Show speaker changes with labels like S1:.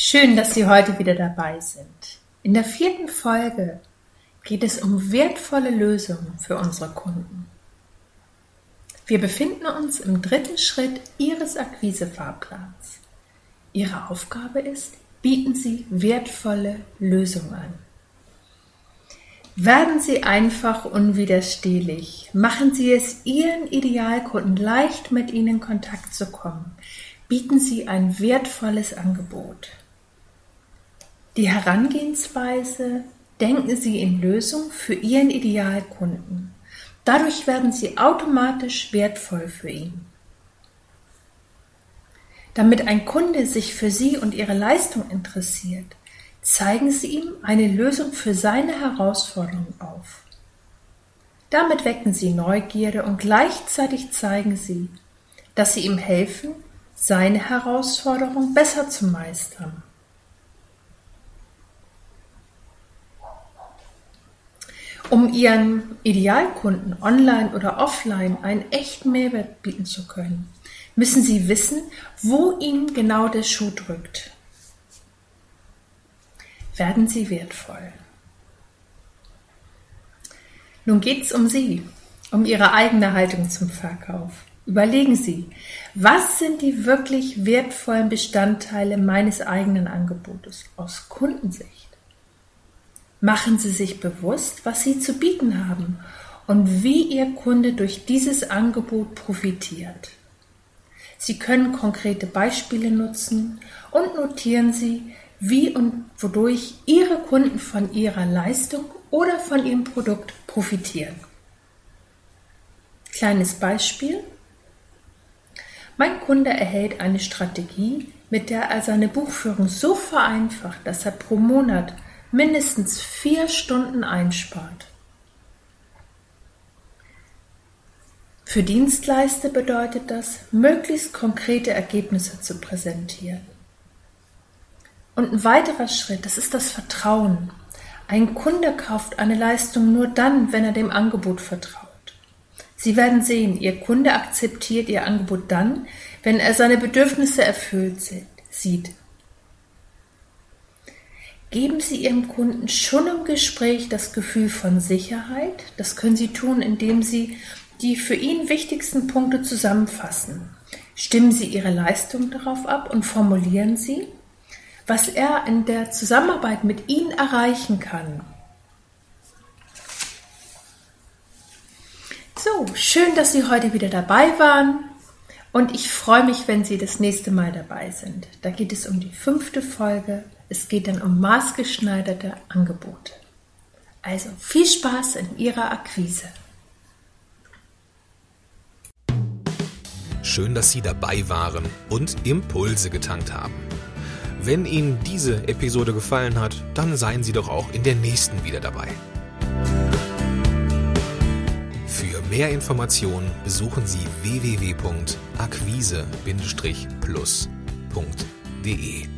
S1: Schön, dass Sie heute wieder dabei sind. In der vierten Folge geht es um wertvolle Lösungen für unsere Kunden. Wir befinden uns im dritten Schritt Ihres Akquisefahrplans. Ihre Aufgabe ist, bieten Sie wertvolle Lösungen an. Werden Sie einfach unwiderstehlich. Machen Sie es Ihren Idealkunden leicht, mit Ihnen in Kontakt zu kommen. Bieten Sie ein wertvolles Angebot. Die Herangehensweise denken Sie in Lösungen für Ihren Idealkunden. Dadurch werden Sie automatisch wertvoll für ihn. Damit ein Kunde sich für Sie und Ihre Leistung interessiert, zeigen Sie ihm eine Lösung für seine Herausforderung auf. Damit wecken Sie Neugierde und gleichzeitig zeigen Sie, dass Sie ihm helfen, seine Herausforderung besser zu meistern. Um Ihren Idealkunden online oder offline einen echten Mehrwert bieten zu können, müssen Sie wissen, wo Ihnen genau der Schuh drückt. Werden Sie wertvoll. Nun geht es um Sie, um Ihre eigene Haltung zum Verkauf. Überlegen Sie, was sind die wirklich wertvollen Bestandteile meines eigenen Angebotes aus Kundensicht? Machen Sie sich bewusst, was Sie zu bieten haben und wie Ihr Kunde durch dieses Angebot profitiert. Sie können konkrete Beispiele nutzen und notieren Sie, wie und wodurch Ihre Kunden von Ihrer Leistung oder von Ihrem Produkt profitieren. Kleines Beispiel. Mein Kunde erhält eine Strategie, mit der er seine Buchführung so vereinfacht, dass er pro Monat mindestens vier Stunden einspart. Für Dienstleister bedeutet das, möglichst konkrete Ergebnisse zu präsentieren. Und ein weiterer Schritt, das ist das Vertrauen. Ein Kunde kauft eine Leistung nur dann, wenn er dem Angebot vertraut. Sie werden sehen, Ihr Kunde akzeptiert Ihr Angebot dann, wenn er seine Bedürfnisse erfüllt sieht. Geben Sie Ihrem Kunden schon im Gespräch das Gefühl von Sicherheit. Das können Sie tun, indem Sie die für ihn wichtigsten Punkte zusammenfassen. Stimmen Sie Ihre Leistung darauf ab und formulieren Sie, was er in der Zusammenarbeit mit Ihnen erreichen kann. So, schön, dass Sie heute wieder dabei waren. Und ich freue mich, wenn Sie das nächste Mal dabei sind. Da geht es um die fünfte Folge es geht dann um maßgeschneiderte Angebote. Also viel Spaß in Ihrer Akquise.
S2: Schön, dass Sie dabei waren und Impulse getankt haben. Wenn Ihnen diese Episode gefallen hat, dann seien Sie doch auch in der nächsten wieder dabei. Für mehr Informationen besuchen Sie www.akquise-plus.de.